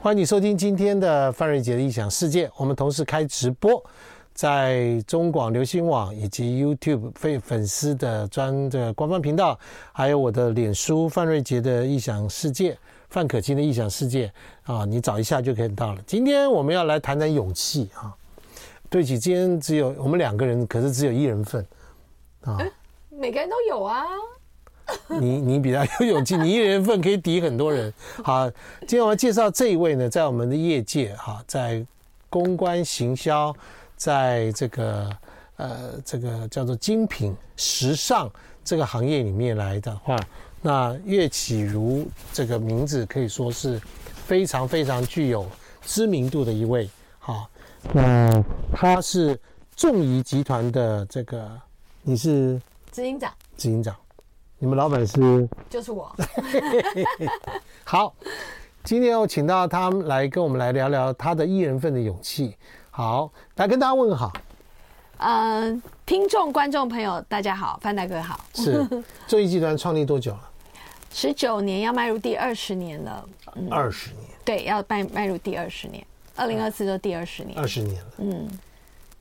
欢迎你收听今天的范瑞杰的异想世界。我们同时开直播，在中广流行网以及 YouTube 非粉丝的专的官方频道，还有我的脸书范瑞杰的异想世界、范可清的异想世界啊，你找一下就可以到了。今天我们要来谈谈勇气啊。对起，今天只有我们两个人，可是只有一人份啊。每个人都有啊。你你比较有勇气，你一人份可以抵很多人。好，今天我要介绍这一位呢，在我们的业界哈，在公关行销，在这个呃这个叫做精品时尚这个行业里面来的话，那岳启如这个名字可以说是非常非常具有知名度的一位。好，那他是众仪集团的这个，你是执行长，执行长。你们老板是？就是我。好，今天我请到他们来跟我们来聊聊他的一人份的勇气。好，来跟大家问个好。嗯、呃，听众、观众朋友，大家好，范大哥好。是，众仪集团创立多久了？十九年，要迈入第二十年了。二、嗯、十年。对，要迈迈入第二十年，二零二四就第二十年。二十年了。嗯。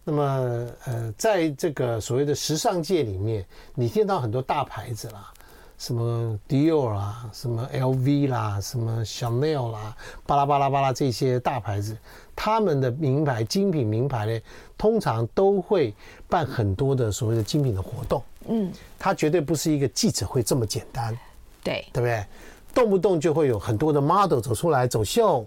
那么，呃，在这个所谓的时尚界里面，你见到很多大牌子啦，什么 Dior 啦，什么 LV 啦，什么 Chanel 啦，巴拉巴拉巴拉这些大牌子，他们的名牌精品名牌呢，通常都会办很多的所谓的精品的活动。嗯，它绝对不是一个记者会这么简单。对，对不对？动不动就会有很多的 model 走出来走秀。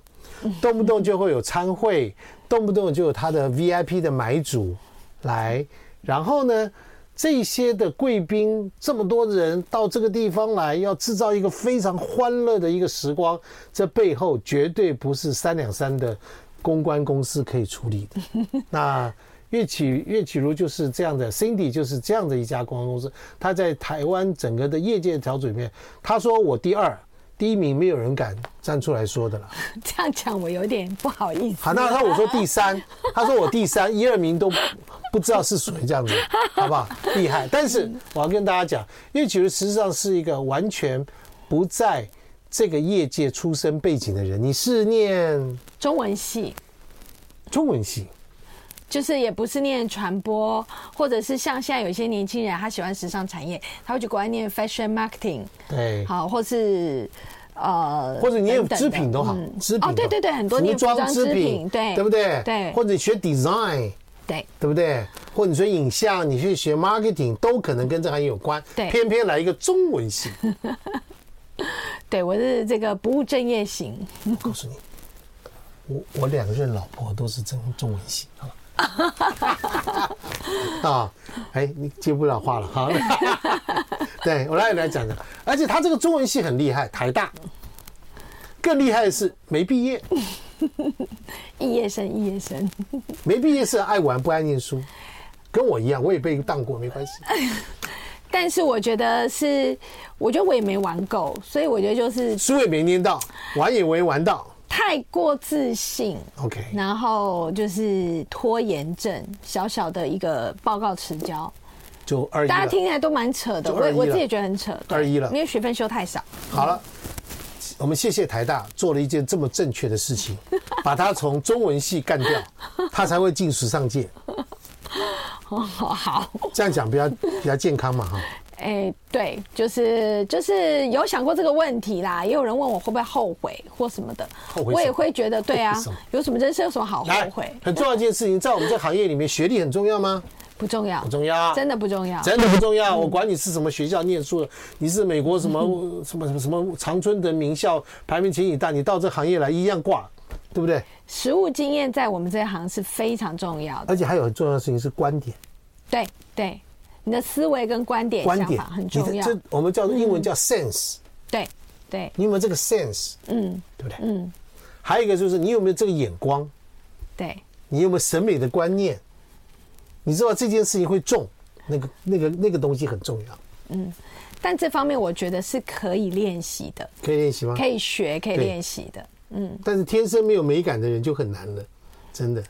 动不动就会有参会，动不动就有他的 VIP 的买主来，然后呢，这些的贵宾这么多人到这个地方来，要制造一个非常欢乐的一个时光，这背后绝对不是三两三的公关公司可以处理的。那岳启岳启如就是这样的，Cindy 就是这样的一家公关公司，他在台湾整个的业界小组里面，他说我第二。第一名没有人敢站出来说的了。这样讲我有点不好意思。好，那他我说第三，他说我第三，一二名都不知道是谁，这样子，好不好？厉害。但是我要跟大家讲，因为其实实际上是一个完全不在这个业界出身背景的人。你是念中文系，中文系，就是也不是念传播，或者是像现在有一些年轻人，他喜欢时尚产业，他会去国外念 fashion marketing，对，好，或是。呃，或者你有织品都好，织品哦，对对对，很多服装织品，对，对不对？对，或者你学 design，对，对不对？或者你学影像，你去学 marketing，都可能跟这行业有关。对，偏偏来一个中文系。对，我是这个不务正业型。我告诉你，我我两任老婆都是中中文系啊。啊，哎，你接不了话了，好。对，我来来讲讲，而且他这个中文系很厉害，台大。更厉害的是没毕业，毕业生，毕业生，没毕业是爱玩不爱念书，跟我一样，我也被当过，没关系。但是我觉得是，我觉得我也没玩够，所以我觉得就是书也没念到，玩也没玩到，太过自信。OK，然后就是拖延症，小小的一个报告迟交。就二一，大家听起来都蛮扯的，我我自己也觉得很扯。二一了，因为学分修太少。好了，我们谢谢台大做了一件这么正确的事情，把他从中文系干掉，他才会进时尚界。哦，好，这样讲比较比较健康嘛，哈。哎，对，就是就是有想过这个问题啦，也有人问我会不会后悔或什么的，后悔，我也会觉得，对啊，有什么人生有什么好后悔？很重要一件事情，在我们这行业里面，学历很重要吗？不重要，不重要，真的不重要，真的不重要。我管你是什么学校念书的，你是美国什么 什么什么什么常春藤名校排名前几大，你到这行业来一样挂，对不对？实务经验在我们这一行是非常重要的，而且还有很重要的事情是观点。对对，你的思维跟观点观点很重要。这我们叫做英文叫 sense。对对，你有没有这个 sense？嗯，对不对？嗯，还有一个就是你有没有这个眼光？对，你有没有审美的观念？你知道这件事情会重，那个、那个、那个东西很重要。嗯，但这方面我觉得是可以练习的。可以练习吗？可以学，可以练习的。嗯，但是天生没有美感的人就很难了，真的。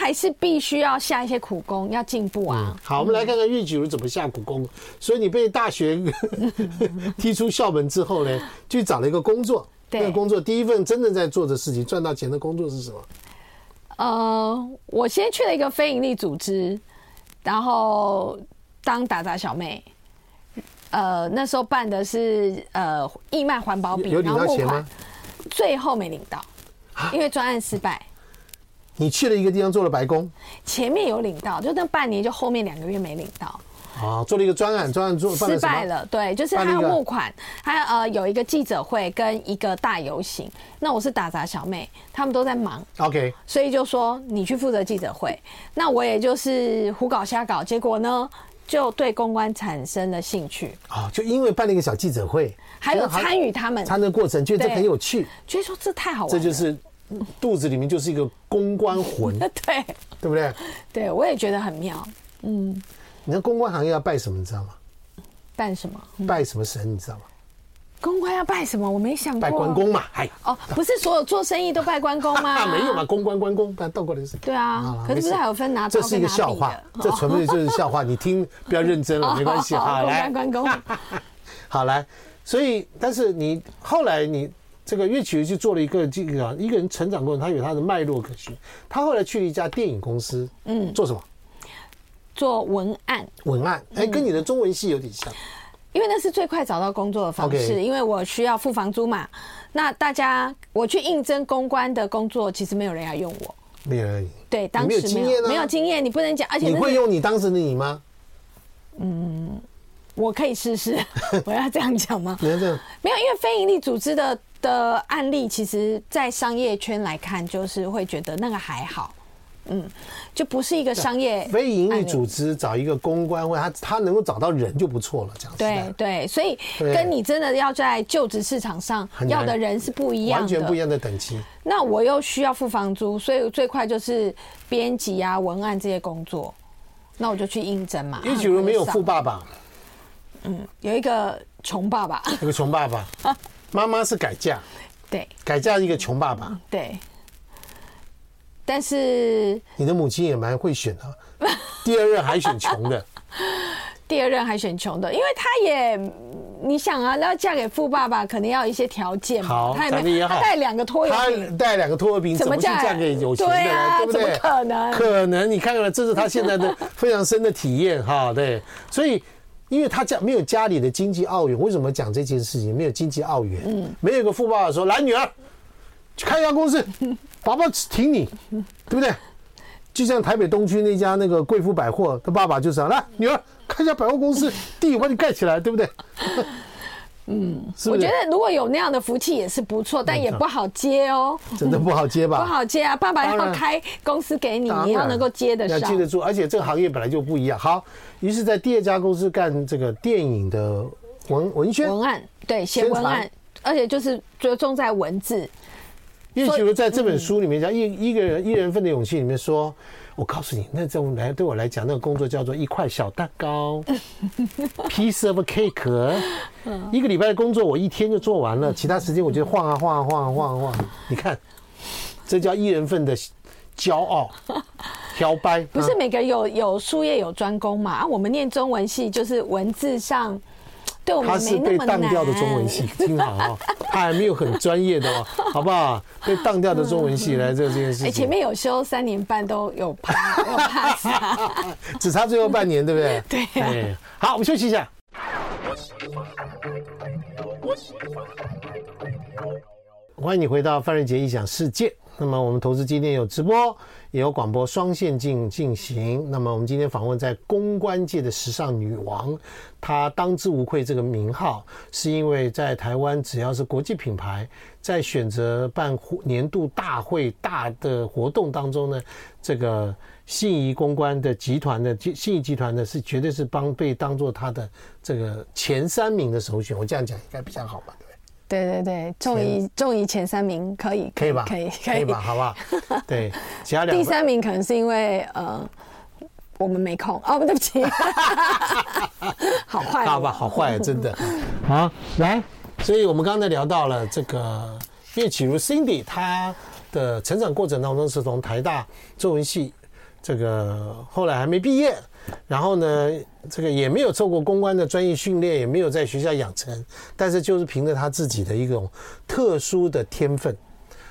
他还是必须要下一些苦功，要进步啊。嗯、好，我们来看看岳启儒怎么下苦功。所以你被大学 踢出校门之后呢，去找了一个工作。对那个工作第一份真正在做的事情，赚到钱的工作是什么？呃，我先去了一个非营利组织，然后当打杂小妹。呃，那时候办的是呃义卖环保饼，有领到钱吗？最后没领到，因为专案失败。你去了一个地方做了白工，前面有领到，就那半年，就后面两个月没领到。啊，做了一个专案，专案做失败了。对，就是他要募款，他呃有一个记者会跟一个大游行。那我是打杂小妹，他们都在忙。OK，所以就说你去负责记者会，那我也就是胡搞瞎搞，结果呢？就对公关产生了兴趣啊！就因为办了一个小记者会，还有参与他们参的过程，觉得这很有趣，觉得说这太好玩了。这就是肚子里面就是一个公关魂，对对不对？对，我也觉得很妙。嗯，你看公关行业要拜什么，你知道吗？拜什么？拜什么神，你知道吗？公关要拜什么？我没想过。拜关公嘛，哎。哦，不是所有做生意都拜关公吗？没有嘛，公关关公，但倒过来是。对啊，可是不是还有分拿？这是一个笑话，这纯粹就是笑话。你听，不要认真了，没关系。啊，来。关公。好来，所以，但是你后来你这个岳启儒去做了一个这个一个人成长过程，他有他的脉络可循。他后来去了一家电影公司，嗯，做什么？做文案。文案，哎，跟你的中文系有点像。因为那是最快找到工作的方式，因为我需要付房租嘛。那大家我去应征公关的工作，其实没有人要用我，没有人。对，当时没有经验，没有经验，你不能讲。而且你会用你当时的你吗？嗯，我可以试试。我要这样讲吗？没有，没有，因为非营利组织的的案例，其实，在商业圈来看，就是会觉得那个还好。嗯，就不是一个商业非营利组织找一个公关，或他他能够找到人就不错了，这样子。对对，所以跟你真的要在就职市场上要的人是不一样的，完全不一样的等级。那我又需要付房租，所以最快就是编辑啊、文案这些工作，那我就去应征嘛。你比如没有富爸爸，嗯，有一个穷爸爸，有个穷爸爸，妈妈是改嫁，对，改嫁一个穷爸爸，对。但是你的母亲也蛮会选的，第二任还选穷的，第二任还选穷的，因为他也，你想啊，要嫁给富爸爸，肯定要一些条件嘛。好，他也他带两个拖油瓶，他带两个拖油瓶，怎么去嫁给有钱的人？对不对？怎么可能？可能，你看看，这是他现在的 非常深的体验哈。对，所以，因为他家没有家里的经济奥援，为什么讲这件事情？没有经济奥援，嗯，没有个富爸爸说，来女儿，去开一家公司。爸爸挺你，对不对？就像台北东区那家那个贵妇百货，他爸爸就是啊，来女儿开一家百货公司，地我帮你盖起来，对不对？嗯，我觉得如果有那样的福气也是不错，但也不好接哦。真的不好接吧？不好接啊！爸爸要开公司给你，你要能够接得上，要记得住。而且这个行业本来就不一样。好，于是在第二家公司干这个电影的文文宣文案，对，写文案，而且就是着重在文字。叶启如在这本书里面讲一一个人一人份的勇气里面说，我告诉你，那这种来对我来讲，那个工作叫做一块小蛋糕，piece of cake。一个礼拜的工作我一天就做完了，其他时间我就晃啊晃啊晃啊晃啊晃。你看，这叫一人份的骄傲，挑掰。不是每个人有有术业有专攻嘛？啊，我们念中文系就是文字上。他是被当掉的中文系，听好啊，他还没有很专业的哦，好不好？被当掉的中文系来做这件事情。哎，前面有修三年半都有 pass，只差最后半年，对不对？对。哎，好，我们休息一下。欢迎你回到范瑞杰异想世界。那么我们投资今天有直播。也有广播双线进进行。那么我们今天访问在公关界的时尚女王，她当之无愧这个名号，是因为在台湾只要是国际品牌在选择办年度大会大的活动当中呢，这个信谊公关的集团的信谊集团呢是绝对是帮被当做他的这个前三名的首选。我这样讲应该比较好吧？对对对，中一中一前三名可以可以吧？可以可以吧？好不好？对，其他两第三名可能是因为呃我们没空。哦，对不起，好坏，好吧，好坏，真的。好来，所以我们刚才聊到了这个岳启如 Cindy，她的成长过程当中是从台大中文系这个后来还没毕业，然后呢，这个也没有受过公关的专业训练，也没有在学校养成，但是就是凭着他自己的一种特殊的天分，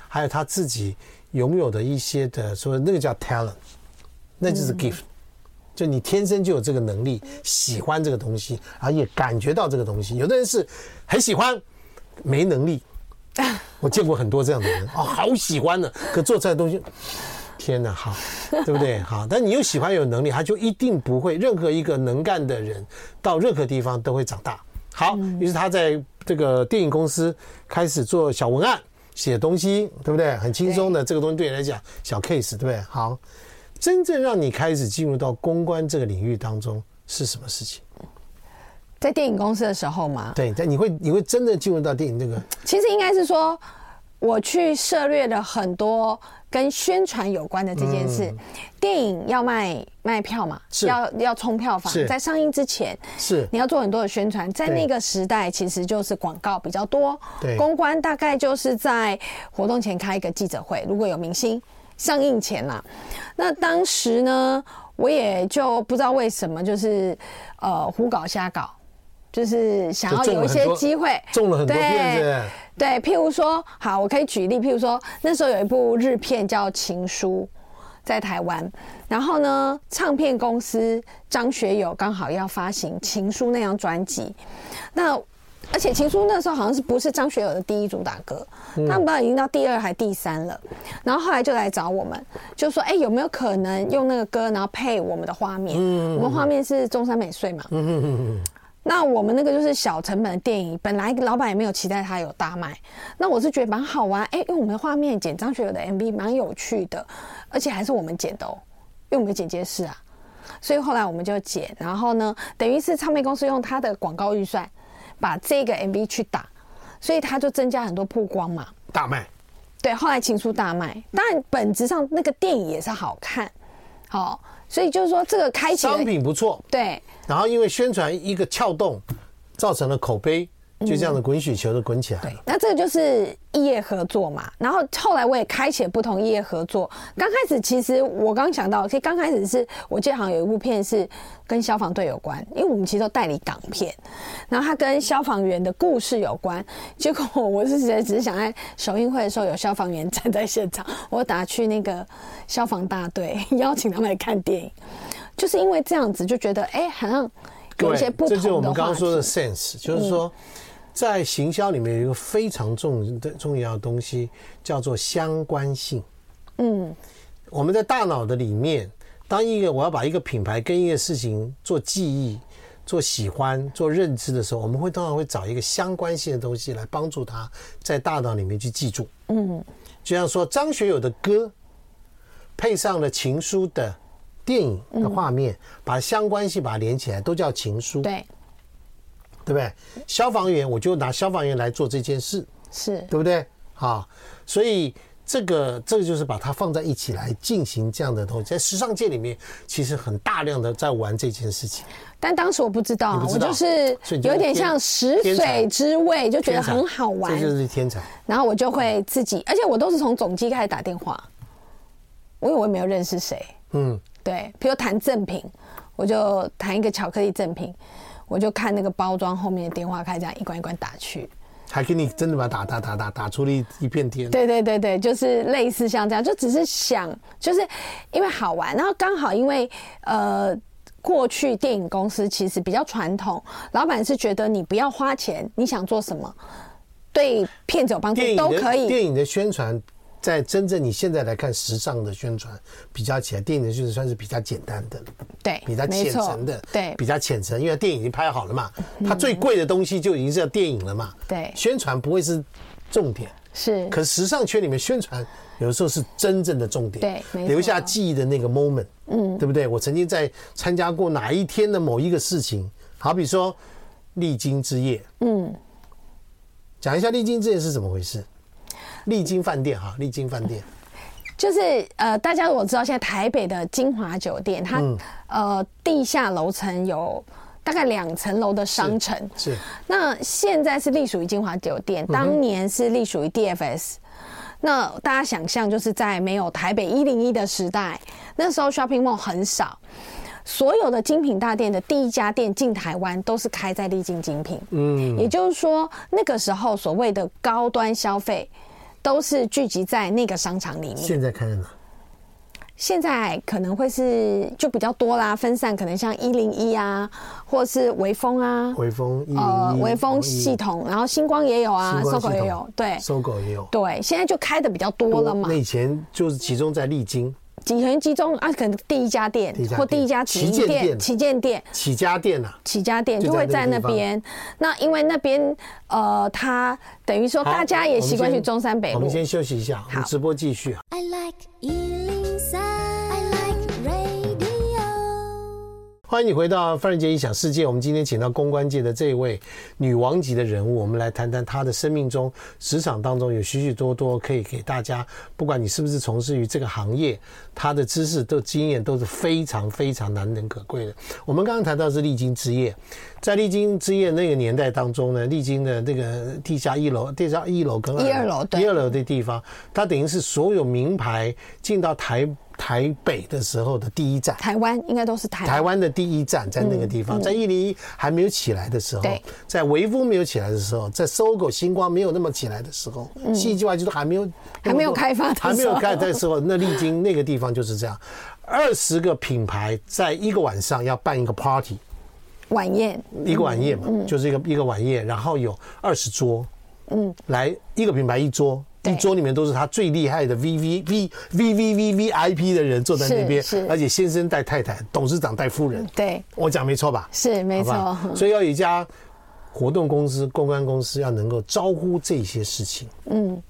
还有他自己拥有的一些的说那个叫 talent，那就是 gift，就你天生就有这个能力，喜欢这个东西，而也感觉到这个东西。有的人是很喜欢，没能力。我见过很多这样的人哦，好喜欢的，可做出来的东西。天呐，好，对不对？好，但你又喜欢有能力，他就一定不会。任何一个能干的人，到任何地方都会长大。好，于是他在这个电影公司开始做小文案、写东西，对不对？很轻松的，这个东西对你来讲小 case，对不对？好，真正让你开始进入到公关这个领域当中是什么事情？在电影公司的时候嘛？对，在你会你会真的进入到电影这个？其实应该是说，我去涉猎了很多。跟宣传有关的这件事，嗯、电影要卖卖票嘛，要要冲票房，在上映之前是。你要做很多的宣传，在那个时代其实就是广告比较多，对，公关大概就是在活动前开一个记者会，如果有明星上映前啦，那当时呢，我也就不知道为什么，就是呃胡搞瞎搞，就是想要有一些机会，中了很多骗子。对，譬如说，好，我可以举例，譬如说，那时候有一部日片叫《情书》，在台湾，然后呢，唱片公司张学友刚好要发行《情书》那张专辑，那而且《情书》那时候好像是不是张学友的第一主打歌，他们不知道已经到第二还第三了，然后后来就来找我们，就说，哎，有没有可能用那个歌，然后配我们的画面？我们画面是中山美穗嘛。那我们那个就是小成本的电影，本来老板也没有期待它有大卖。那我是觉得蛮好玩，哎、欸，因为我们的画面剪张学友的 MV 蛮有趣的，而且还是我们剪的哦，因为我们剪接室啊，所以后来我们就剪，然后呢，等于是唱片公司用他的广告预算把这个 MV 去打，所以他就增加很多曝光嘛，大卖。对，后来情书大卖，当然本质上那个电影也是好看，好。所以就是说，这个开启商品不错，对。然后因为宣传一个撬动，造成了口碑。就这样的滚雪球的滚起来。对，那这个就是异业合作嘛。然后后来我也开启不同异业合作。刚开始其实我刚想到，其实刚开始是我记得好像有一部片是跟消防队有关，因为我们其实都代理港片，然后它跟消防员的故事有关。结果我是觉得只是想在首映会的时候有消防员站在现场，我打去那个消防大队 邀请他们来看电影，就是因为这样子就觉得哎、欸，好像有一些不同的。这就是我们刚刚说的 sense，就是说。嗯在行销里面有一个非常重的重要的东西，叫做相关性。嗯，我们在大脑的里面，当一个我要把一个品牌跟一个事情做记忆、做喜欢、做认知的时候，我们会通常会找一个相关性的东西来帮助他在大脑里面去记住。嗯，就像说张学友的歌配上了情书的电影的画面，把相关性把它连起来，都叫情书。对。对不对？消防员，我就拿消防员来做这件事，是对不对？好，所以这个这个就是把它放在一起来进行这样的东西，在时尚界里面，其实很大量的在玩这件事情。但当时我不知道，我就是有点像食髓知味，就觉得很好玩，这就是天才。然后我就会自己，而且我都是从总机开始打电话，我以为我也没有认识谁，嗯，对，比如谈赠品，我就谈一个巧克力赠品。我就看那个包装后面的电话，开始这样一关一关打去，还给你真的把它打打打打打出了一一片天。对对对对，就是类似像这样，就只是想，就是因为好玩，然后刚好因为呃，过去电影公司其实比较传统，老板是觉得你不要花钱，你想做什么，对片子有帮助都可以。电影的宣传。在真正你现在来看时尚的宣传比较起来，电影的就是算是比较简单的，对，比较浅层的，对，比较浅层，因为电影已经拍好了嘛，它最贵的东西就已经是电影了嘛，对，宣传不会是重点，是，可时尚圈里面宣传有的时候是真正的重点，对，留下记忆的那个 moment，嗯，对不对？我曾经在参加过哪一天的某一个事情，好比说丽晶之夜，嗯，讲一下丽晶之夜是怎么回事。丽晶饭店哈，丽晶饭店，就是呃，大家我知道现在台北的金华酒店，它、嗯、呃地下楼层有大概两层楼的商城，是。那现在是隶属于金华酒店，当年是隶属于 DFS、嗯。那大家想象就是在没有台北一零一的时代，那时候 shopping mall 很少。所有的精品大店的第一家店进台湾都是开在丽晶精品。嗯，也就是说，那个时候所谓的高端消费，都是聚集在那个商场里面。现在开在哪？现在可能会是就比较多啦，分散可能像一零一啊，或是微风啊，微风呃微风系统，然后星光也有啊，SOGO 也有，对，SOGO 也有，对，现在就开的比较多了嘛。那以前就是集中在丽晶。几元集中啊，可能第一家店或第一家旗舰店、旗舰店、起家店啊，起家店就会在那边。那因为那边呃，它等于说大家也习惯去中山北路。我们先休息一下，我们直播继续啊。欢迎你回到范仁杰异想世界。我们今天请到公关界的这一位女王级的人物，我们来谈谈她的生命中、职场当中有许许多多可以给大家，不管你是不是从事于这个行业，她的知识、都经验都是非常非常难能可贵的。我们刚刚谈到是丽晶之夜，在丽晶之夜那个年代当中呢，丽晶的那个地下一楼、地下一楼跟一二楼、一二楼的地方，它等于是所有名牌进到台。台北的时候的第一站，台湾应该都是台台湾的第一站，在那个地方，在一零一还没有起来的时候，在微风没有起来的时候，在 SOGO 星光没有那么起来的时候，戏剧外就是还没有还没有开发，还没有开的时候，那历经那个地方就是这样，二十个品牌在一个晚上要办一个 party 晚宴，一个晚宴嘛，就是一个一个晚宴，然后有二十桌，嗯，来一个品牌一桌。一桌里面都是他最厉害的 V V V V V V V I P 的人坐在那边，而且先生带太太，董事长带夫人。对，我讲没错吧？是没错。所以要有一家活动公司、公关公司要能够招呼这些事情。嗯，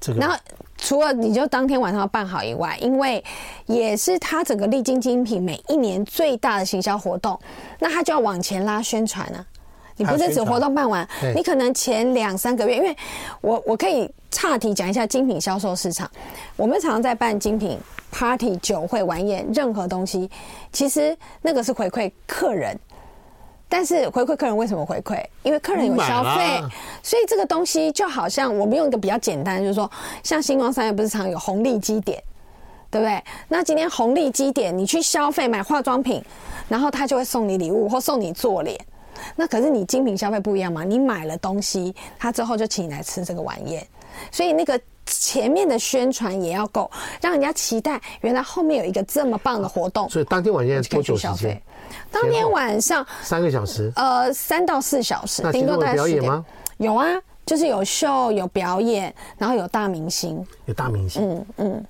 这个。然后除了你就当天晚上要办好以外，因为也是他整个丽晶精品每一年最大的行销活动，那他就要往前拉宣传啊。你不是只活动办完，你可能前两三个月，因为我我可以岔题讲一下精品销售市场。我们常常在办精品 party、酒会、晚宴，任何东西，其实那个是回馈客人。但是回馈客人为什么回馈？因为客人有消费，所以这个东西就好像我们用一个比较简单，就是说，像星光三越不是常有红利基点，对不对？那今天红利基点，你去消费买化妆品，然后他就会送你礼物或送你做脸。那可是你精品消费不一样嘛？你买了东西，他之后就请你来吃这个晚宴，所以那个前面的宣传也要够，让人家期待原来后面有一个这么棒的活动。所以当天晚上多久时间？当天晚上三个小时，呃，三到四小时。顶多有表演吗？有啊，就是有秀、有表演，然后有大明星，有大明星，嗯嗯，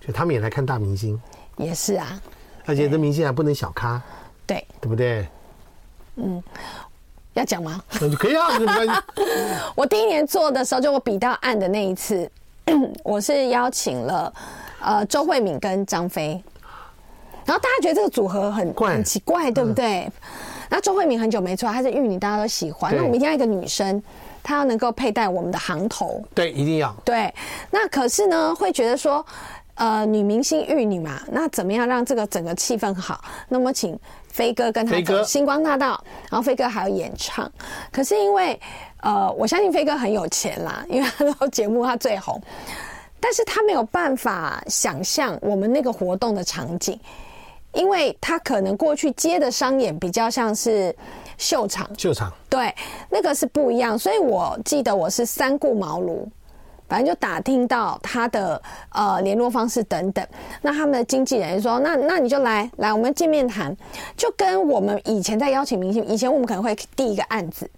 就他们也来看大明星，也是啊，而且这明星还不能小咖，对，对不对？嗯，要讲吗？可以啊，我第一年做的时候，就我比到案的那一次，我是邀请了呃周慧敏跟张飞，然后大家觉得这个组合很很奇怪，对不对？那周慧敏很久没出来，她是玉女，大家都喜欢。那我们一定要一个女生，她要能够佩戴我们的行头，对，一定要。对，那可是呢，会觉得说，呃，女明星玉女嘛，那怎么样让这个整个气氛好？那么请。飞哥跟他走星光大道，然后飞哥还有演唱。可是因为，呃，我相信飞哥很有钱啦，因为他的节目他最红，但是他没有办法想象我们那个活动的场景，因为他可能过去接的商演比较像是秀场，秀场，对，那个是不一样。所以我记得我是三顾茅庐。反正就打听到他的呃联络方式等等，那他们的经纪人说，那那你就来来，我们见面谈，就跟我们以前在邀请明星，以前我们可能会递一个案子，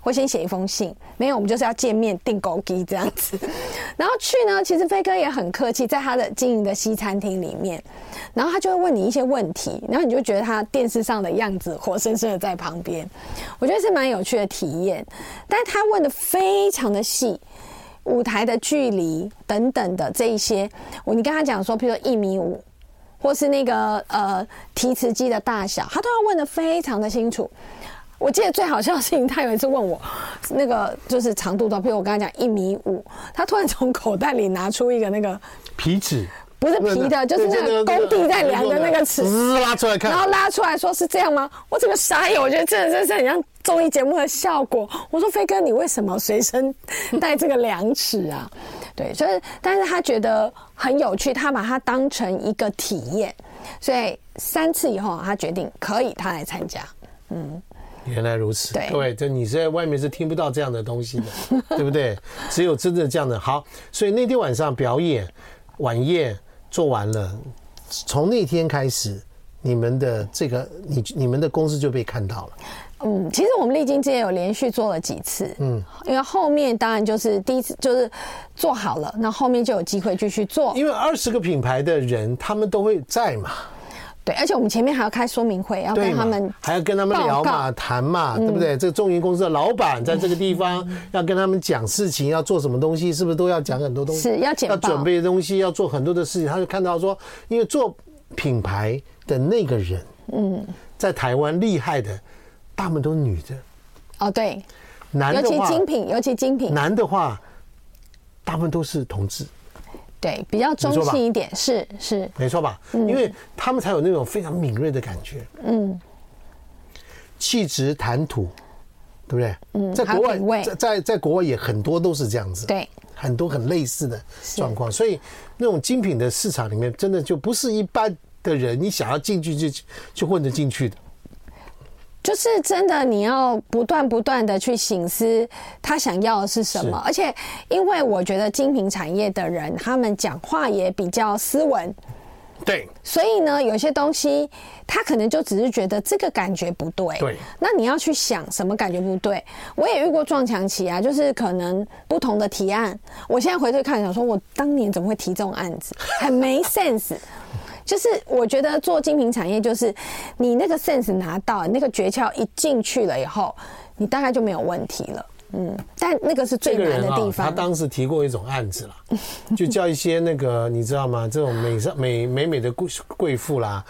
会先写一封信，没有，我们就是要见面订勾机这样子，然后去呢，其实飞哥也很客气，在他的经营的西餐厅里面，然后他就会问你一些问题，然后你就觉得他电视上的样子活生生的在旁边，我觉得是蛮有趣的体验，但他问的非常的细。舞台的距离等等的这一些，我你跟他讲说，譬如说一米五，或是那个呃提词机的大小，他都要问的非常的清楚。我记得最好笑的事情，他有一次问我那个就是长度的，譬如我跟他讲一米五，他突然从口袋里拿出一个那个皮尺。不是皮的，就是那个工地在量的那个尺，拉出来看，然后拉出来说是这样吗？我整个傻眼，我觉得真的真是很像综艺节目的效果。我说飞哥，你为什么随身带这个量尺啊？对，所以但是他觉得很有趣，他把它当成一个体验，所以三次以后他决定可以，他来参加。嗯，原来如此。对，各位，这你在外面是听不到这样的东西的，对不对？只有真的这样的。好，所以那天晚上表演晚宴做完了，从那天开始，你们的这个你你们的公司就被看到了。嗯，其实我们历经之前有连续做了几次，嗯，因为后面当然就是第一次就是做好了，那后面就有机会继续做。因为二十个品牌的人，他们都会在嘛，对，而且我们前面还要开说明会，要跟他们还要跟他们聊嘛、谈嘛，对不对？这个中银公司的老板在这个地方要跟他们讲事情，要做什么东西，是不是都要讲很多东西？是要要准备的东西，要做很多的事情。他就看到说，因为做品牌的那个人，嗯，在台湾厉害的。大部分都是女的，哦，对，男的话，尤其精品，尤其精品，男的话，大部分都是同志，对，比较中性一点，是是，没错吧？因为他们才有那种非常敏锐的感觉，嗯，气质谈吐，对不对？嗯，在国外，在在在国外也很多都是这样子，对，很多很类似的状况，所以那种精品的市场里面，真的就不是一般的人，你想要进去就就混得进去的。就是真的，你要不断不断的去醒思他想要的是什么，而且因为我觉得精品产业的人，他们讲话也比较斯文，对，所以呢，有些东西他可能就只是觉得这个感觉不对，对，那你要去想什么感觉不对？我也遇过撞墙期啊，就是可能不同的提案，我现在回头看，想说我当年怎么会提这种案子，很没 sense。就是我觉得做精品产业，就是你那个 sense 拿到，那个诀窍一进去了以后，你大概就没有问题了。嗯，但那个是最难的地方。他当时提过一种案子了，就叫一些那个你知道吗？这种美上美美美的贵贵妇啦，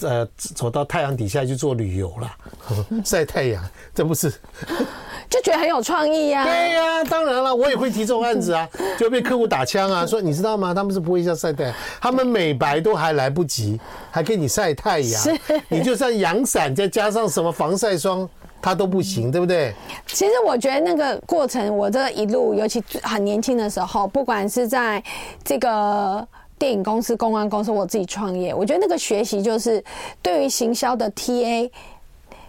呃，走到太阳底下去做旅游啦，晒太阳，这不是。就觉得很有创意呀、啊。对呀、啊，当然了，我也会提这种案子啊，就被客户打枪啊，说你知道吗？他们是不会像晒太阳，他们美白都还来不及，还给你晒太阳，你就算阳伞再加上什么防晒霜，它都不行，对不对？其实我觉得那个过程，我这一路，尤其很年轻的时候，不管是在这个电影公司、公关公司，我自己创业，我觉得那个学习就是对于行销的 TA。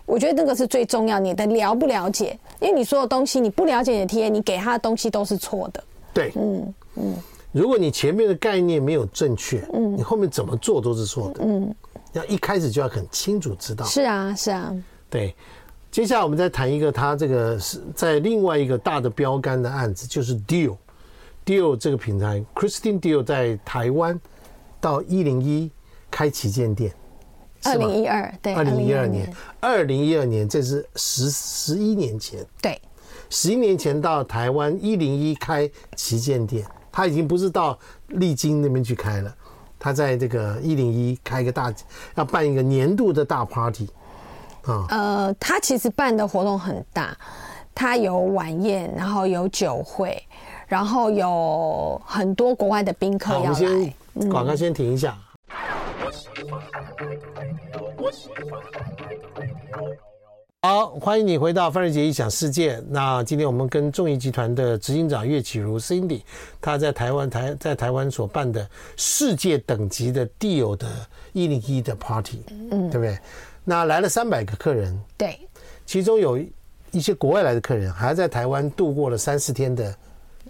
我觉得那个是最重要，你的了不了解？因为你所有东西你不了解你的 TA，你给他的东西都是错的。对，嗯嗯。如果你前面的概念没有正确，嗯，你后面怎么做都是错的。嗯，要一开始就要很清楚知道。是啊，是啊。对，接下来我们再谈一个，他这个是在另外一个大的标杆的案子，就是 Deal。Deal 这个品牌，Christine Deal 在台湾到一零一开旗舰店。二零一二，对，二零一二年，二零一二年，这是十十一年前，对，十一年前到台湾一零一开旗舰店，他已经不是到丽晶那边去开了，他在这个一零一开一个大，要办一个年度的大 party，啊，呃，他其实办的活动很大，他有晚宴，然后有酒会，然后有很多国外的宾客要来。我们先广告先停一下。好，欢迎你回到范瑞杰异想世界。那今天我们跟众谊集团的执行长岳启如 Cindy，他在台湾台在台湾所办的世界等级的 Dior 的一零一的 Party，嗯，对不对？那来了三百个客人，对，其中有一些国外来的客人，还在台湾度过了三四天的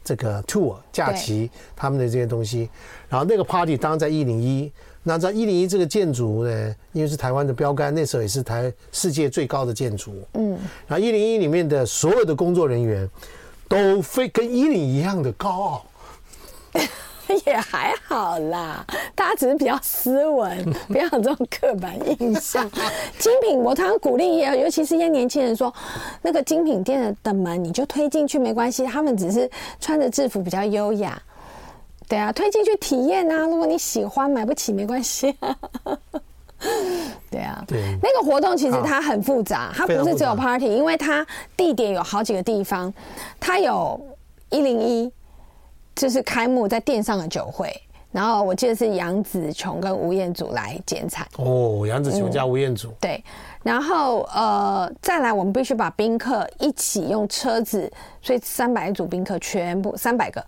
这个 tour 假期，他们的这些东西。然后那个 Party 当然在一零一。那在一零一这个建筑呢，因为是台湾的标杆，那时候也是台世界最高的建筑。嗯，然后一零一里面的所有的工作人员都非跟一零一样的高傲，也还好啦，大家只是比较斯文，不要有这种刻板印象。精品，我常常鼓励也，尤其是一些年轻人说，那个精品店的的门你就推进去没关系，他们只是穿着制服比较优雅。对啊，推进去体验啊！如果你喜欢，买不起没关系。对啊，对，那个活动其实它很复杂，它不是只有 party，因为它地点有好几个地方，它有一零一，就是开幕在店上的酒会，然后我记得是杨紫琼跟吴彦祖来剪彩。哦，杨紫琼加吴彦祖。嗯。对，然后呃，再来我们必须把宾客一起用车子，所以三百组宾客全部三百个。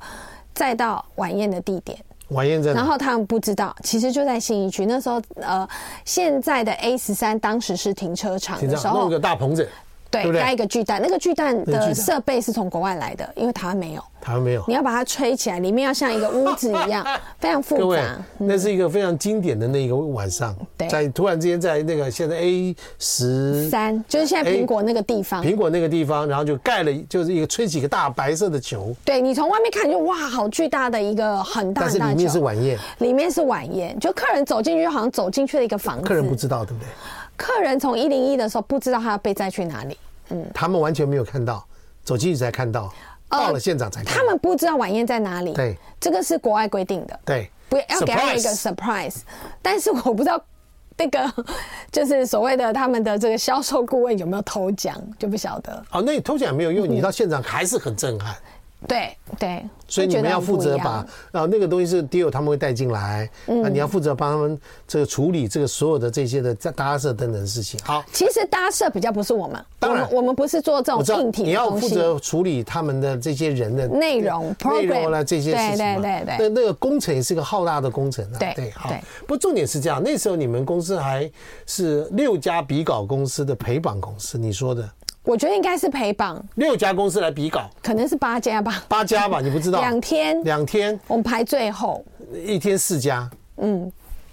载到晚宴的地点。晚宴在哪？然后他们不知道，其实就在信义区。那时候，呃，现在的 A 十三当时是停车场的时候，弄个大棚子。对，盖一个巨蛋，那个巨蛋的设备是从国外来的，因为台湾没有。台湾没有。你要把它吹起来，里面要像一个屋子一样，非常复杂。各位，那是一个非常经典的那个晚上。对。在突然之间，在那个现在 A 十三，就是现在苹果那个地方。苹果那个地方，然后就盖了，就是一个吹起一个大白色的球。对，你从外面看就哇，好巨大的一个很大。但是里面是晚宴。里面是晚宴，就客人走进去，好像走进去了一个房子。客人不知道，对不对？客人从一零一的时候不知道他要被载去哪里。嗯，他们完全没有看到，走进去才看到，到了现场才看到。他们不知道晚宴在哪里。对，这个是国外规定的。对，不要给他们一个 surprise。但是我不知道那个就是所谓的他们的这个销售顾问有没有偷奖，就不晓得。哦，那你偷奖没有用，你到现场还是很震撼。对对，所以你们要负责把啊那个东西是 deal 他们会带进来，那你要负责帮他们这个处理这个所有的这些的搭设等等的事情。好，其实搭设比较不是我们，当然我们不是做这种硬体，你要负责处理他们的这些人的内容、内容了这些事情。对对对对，那那个工程也是个浩大的工程啊。对对，好。不过重点是这样，那时候你们公司还是六家比稿公司的陪绑公司，你说的。我觉得应该是陪榜六家公司来比稿，可能是八家吧。八家吧，你不知道？两天，两天，我们排最后，一天四家，嗯，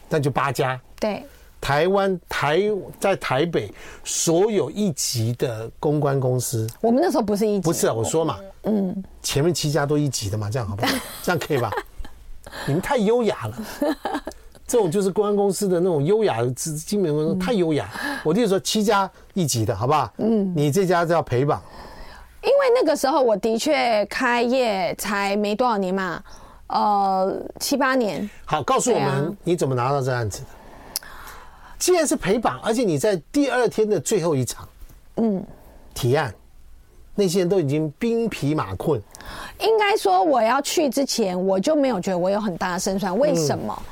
那就八家。对，台湾台在台北所有一级的公关公司，我们那时候不是一级，不是啊，我说嘛，嗯，前面七家都一级的嘛，这样好不好？这样可以吧？你们太优雅了。这种就是公安公司的那种优雅的精美公司，太优雅。我就是说七家一级的，好不好？嗯，你这家叫陪榜。因为那个时候我的确开业才没多少年嘛，呃，七八年。好，告诉我们你怎么拿到这案子的？既然是陪榜，而且你在第二天的最后一场，嗯，提案，那些人都已经兵疲马困。应该说我要去之前，我就没有觉得我有很大的胜算。为什么？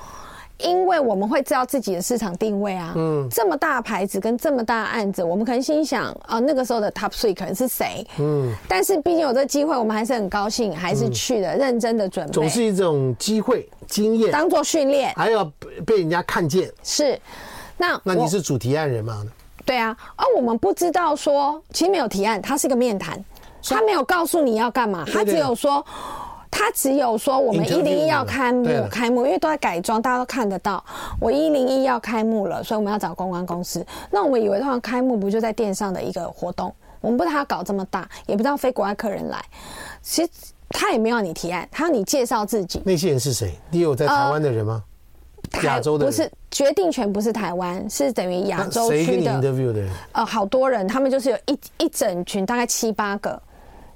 因为我们会知道自己的市场定位啊，嗯，这么大牌子跟这么大的案子，我们可能心想啊，那个时候的 top three 可能是谁，嗯，但是毕竟有这个机会，我们还是很高兴，还是去的，认真的准备，总是一种机会经验，当做训练，还要被人家看见，是，那那你是主提案人吗？对啊，而我们不知道说，其实没有提案，它是一个面谈，他没有告诉你要干嘛，他只有说。他只有说我们一零一要开幕，开幕，因为都在改装，大家都看得到。我一零一要开幕了，所以我们要找公关公司。那我们以为他们开幕不就在店上的一个活动？我们不知道他要搞这么大，也不知道非国外客人来。其实他也没有你提案，他要你介绍自己。那些人是谁？你有在台湾的人吗？亚洲的？不是，决定权不是台湾，是等于亚洲区的。谁 interview 的人？呃，好多人，他们就是有一一整群，大概七八个。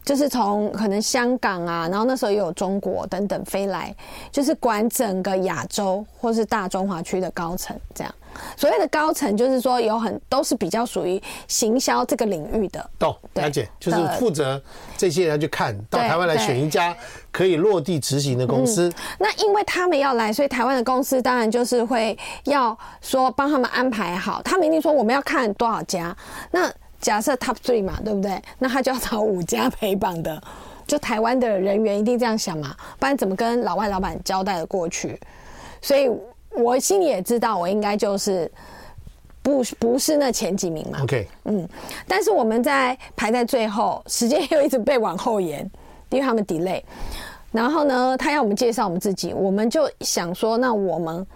就是从可能香港啊，然后那时候也有中国等等飞来，就是管整个亚洲或是大中华区的高层这样。所谓的高层，就是说有很都是比较属于行销这个领域的。懂，了解，就是负责这些人去看到台湾来选一家可以落地执行的公司。嗯，那因为他们要来，所以台湾的公司当然就是会要说帮他们安排好。他们一定说我们要看多少家，那。假设 top three 嘛，对不对？那他就要找五家陪绑的，就台湾的人员一定这样想嘛，不然怎么跟老外老板交代的过去？所以我心里也知道，我应该就是不不是那前几名嘛。OK，嗯，但是我们在排在最后，时间又一直被往后延，因为他们 delay。然后呢，他要我们介绍我们自己，我们就想说，那我们。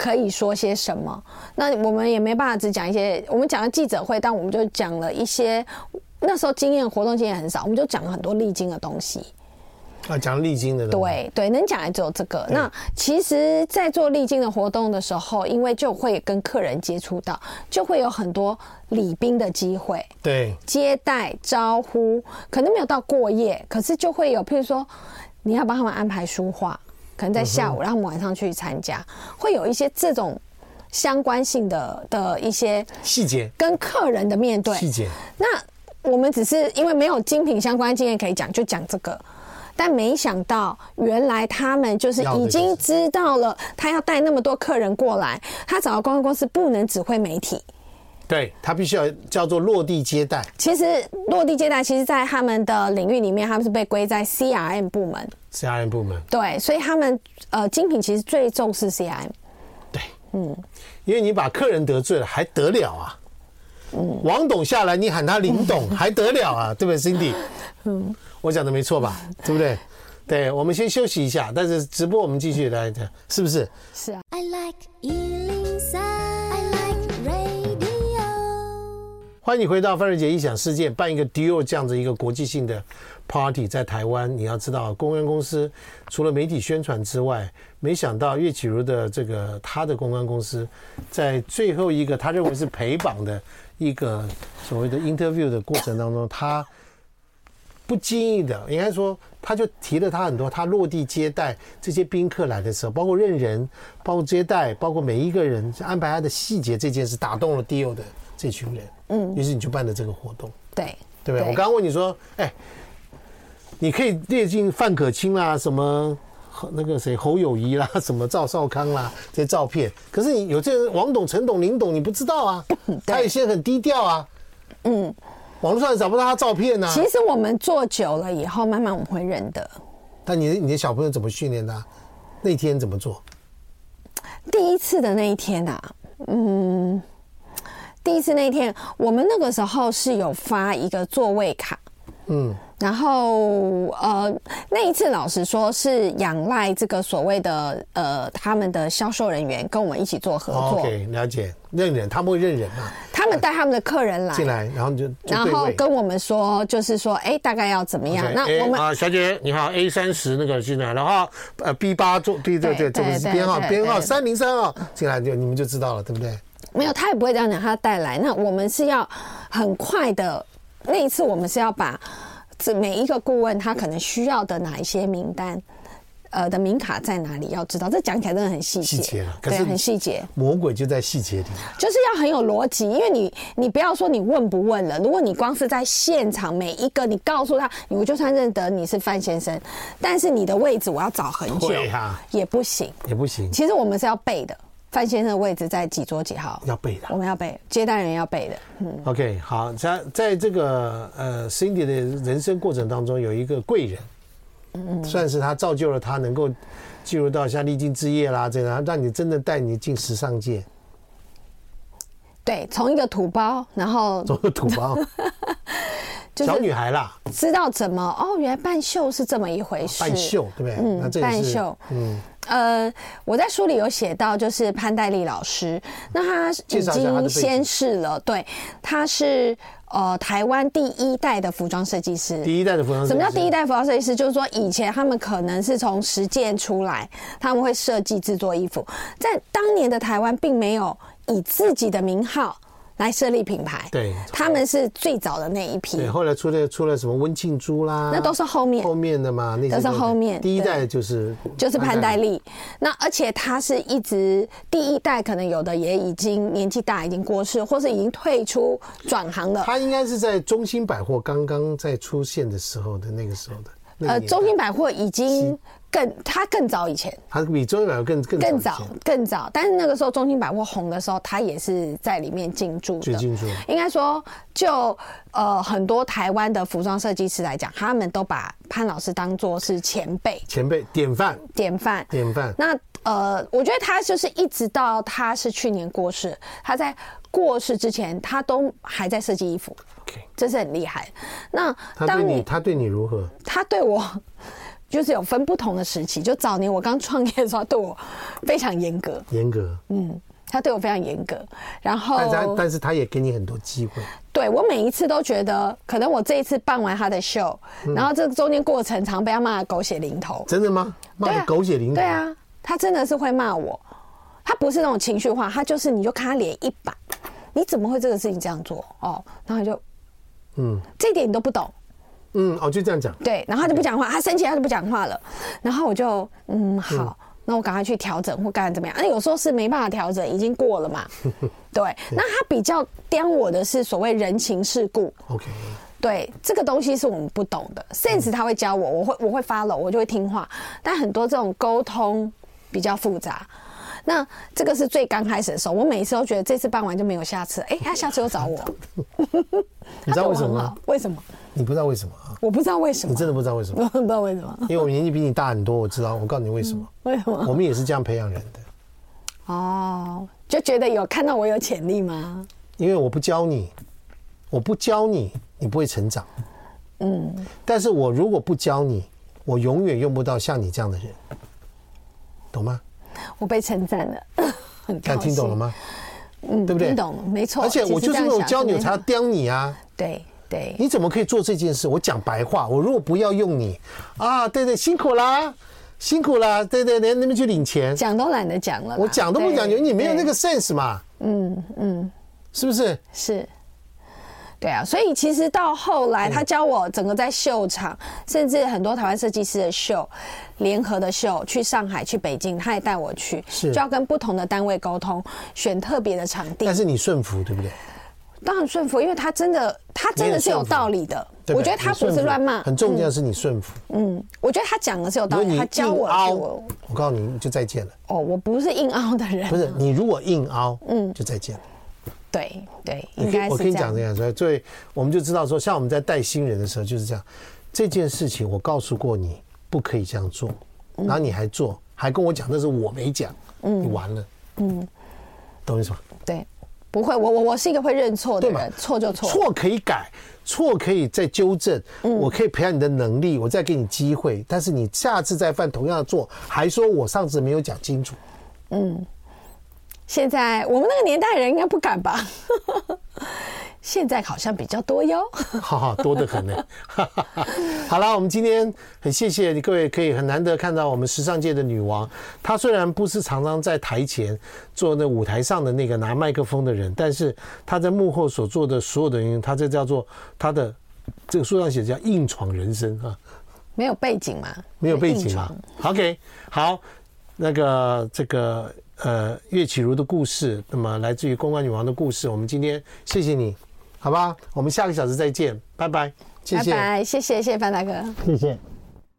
可以说些什么？那我们也没办法只讲一些。我们讲了记者会，但我们就讲了一些那时候经验活动经验很少，我们就讲了很多历经的东西。啊，讲历经的。对对，能讲的只有这个。那其实，在做历经的活动的时候，因为就会跟客人接触到，就会有很多礼宾的机会。对，接待招呼可能没有到过夜，可是就会有，譬如说你要帮他们安排书画。可能在下午，然后我们晚上去参加，会有一些这种相关性的的一些细节，跟客人的面对。细节。那我们只是因为没有精品相关经验可以讲，就讲这个。但没想到，原来他们就是已经知道了，他要带那么多客人过来，他找到公关公司不能只会媒体，对，他必须要叫做落地接待。其实落地接待，其实，在他们的领域里面，他们是被归在 CRM 部门。CRM 部门。对，所以他们呃，精品其实最重视 CRM。对，嗯，因为你把客人得罪了，还得了啊？嗯，王董下来，你喊他林董，还得了啊？对不对，Cindy？嗯，我讲的没错吧？对不对？对，我们先休息一下，但是直播我们继续来讲，是不是？是啊。I like 欢迎你回到范瑞杰异想世界，办一个 Dior 这样子一个国际性的 party 在台湾。你要知道，公关公司除了媒体宣传之外，没想到叶启如的这个他的公关公司，在最后一个他认为是陪绑的一个所谓的 interview 的过程当中，他不经意的，应该说。他就提了他很多，他落地接待这些宾客来的时候，包括认人，包括接待，包括每一个人安排他的细节，这件事打动了 Dior 的这群人。嗯，于是你就办了这个活动。对，对不对？我刚刚问你说，哎，你可以列进范可清啦，什么那个谁侯友谊啦，什么赵少康啦这些照片，可是你有这人王董、陈董、林董，你不知道啊？他有些很低调啊。嗯。网络上也找不到他照片呢、啊。其实我们做久了以后，慢慢我们会认得。但你的你的小朋友怎么训练的？那天怎么做？第一次的那一天啊，嗯，第一次那一天，我们那个时候是有发一个座位卡，嗯。然后呃，那一次老实说是仰赖这个所谓的呃他们的销售人员跟我们一起做合作。OK，了解，认人，他们会认人嘛。他们带他们的客人来进来，然后就，就然后跟我们说，就是说，哎，大概要怎么样？Okay, 那我们啊，小姐你好，A 三十那个进来，然后呃 B 八座，B 对对，这个是编号编号三零三号进来就你们就知道了，对不对？没有，他也不会这样讲，他带来。那我们是要很快的，那一次我们是要把。这每一个顾问他可能需要的哪一些名单，呃的名卡在哪里？要知道，这讲起来真的很细节，细节了，对，很细节。魔鬼就在细节里，就是要很有逻辑。因为你，你不要说你问不问了，如果你光是在现场每一个，你告诉他，我就算认得你是范先生，但是你的位置我要找很久，也不行，也不行。其实我们是要背的。范先生的位置在几桌几号？要背的，我们要背，接待人要背的。嗯，OK，好，在在这个呃 Cindy 的人生过程当中，有一个贵人，嗯，算是他造就了他能够进入到像丽晶之夜啦这样，让你真的带你进时尚界。对，从一个土包，然后 从个土包，小女孩啦，知道怎么哦，原来半袖是这么一回事，半袖对不对？嗯，那这办秀，嗯。呃，我在书里有写到，就是潘黛丽老师，那他已经先逝了，对，他是呃台湾第一代的服装设计师。第一代的服装设计师，什么叫第一代服装设计师？就是说以前他们可能是从实践出来，他们会设计制作衣服，在当年的台湾并没有以自己的名号。来设立品牌，对，他们是最早的那一批。对，后来出了出了什么温庆珠啦，那都是后面后面的嘛，那都是后面。第一代就是就是潘黛丽，那而且他是一直第一代，可能有的也已经年纪大，已经过世，或是已经退出转行了。他应该是在中兴百货刚刚在出现的时候的那个时候的。呃，中兴百货已经。更他更早以前，他比中兴百货更更更早更早，但是那个时候中兴百货红的时候，他也是在里面进驻的。进驻。应该说，就呃很多台湾的服装设计师来讲，他们都把潘老师当做是前辈，前辈典范，典范，典范。那呃，我觉得他就是一直到他是去年过世，他在过世之前，他都还在设计衣服。OK，这是很厉害。那他对你，他对你如何？他对我。就是有分不同的时期，就早年我刚创业的时候，对我非常严格。严格，嗯，他对我非常严格。然后，但是，但是他也给你很多机会。对，我每一次都觉得，可能我这一次办完他的秀，嗯、然后这个中间过程常被他骂的狗血淋头。真的吗？骂的狗血淋头？对啊，他真的是会骂我。他不是那种情绪化，他就是你就看他脸一板，你怎么会这个事情这样做？哦，然后就，嗯，这一点你都不懂。嗯，哦，就这样讲。对，然后他就不讲话，他生气他就不讲话了。然后我就，嗯，好，那我赶快去调整或干怎么样？那有时候是没办法调整，已经过了嘛。对，那他比较刁我的是所谓人情世故。OK。对，这个东西是我们不懂的，sense 他会教我，我会我会 follow，我就会听话。但很多这种沟通比较复杂。那这个是最刚开始的时候，我每一次都觉得这次办完就没有下次。哎，他下次又找我，你知道为什么吗？为什么？你不知道为什么啊？我不知道为什么，你真的不知道为什么？我不知道为什么，因为我年纪比你大很多，我知道。我告诉你为什么？为什么？我们也是这样培养人的。哦，就觉得有看到我有潜力吗？因为我不教你，我不教你，你不会成长。嗯，但是我如果不教你，我永远用不到像你这样的人，懂吗？我被称赞了，很高兴。听懂了吗？嗯，对不对？听懂，没错。而且我就是那种教你，我才要刁你啊。对对。你怎么可以做这件事？我讲白话，我如果不要用你啊，对对，辛苦啦，辛苦啦，对对，连那边去领钱，讲都懒得讲了。我讲都不讲，你没有那个 sense 嘛？嗯嗯，是不是？是。对啊，所以其实到后来，他教我整个在秀场，甚至很多台湾设计师的秀，联合的秀，去上海、去北京，他也带我去，是就要跟不同的单位沟通，选特别的场地。但是你顺服，对不对？当然顺服，因为他真的，他真的是有道理的。我觉得他不是乱骂，很重要的是你顺服。嗯，我觉得他讲的是有道理，他教我。我我告诉你，就再见了。哦，我不是硬凹的人。不是，你如果硬凹，嗯，就再见了。对对，应该是。我跟你讲这样说，所以我们就知道说，像我们在带新人的时候就是这样。这件事情我告诉过你不可以这样做，然后你还做，还跟我讲那是我没讲，你完了，嗯，懂我意思吗？对，不会，我我我是一个会认错的人，错就错，错可以改，错可以再纠正，我可以培养你的能力，我再给你机会，但是你下次再犯同样的错，还说我上次没有讲清楚，嗯。现在我们那个年代人应该不敢吧？现在好像比较多哟，哈哈，多得很呢。好了，我们今天很谢谢你各位，可以很难得看到我们时尚界的女王。她虽然不是常常在台前做那舞台上的那个拿麦克风的人，但是她在幕后所做的所有的原因，她这叫做她的这个书上写的叫硬闯人生啊。没有背景嘛？没有背景嘛？OK，好，那个这个。呃，岳绮如的故事，那么来自于公关女王的故事。我们今天谢谢你，好吧？我们下个小时再见，拜拜，谢谢，拜拜，谢谢谢谢范大哥，谢谢。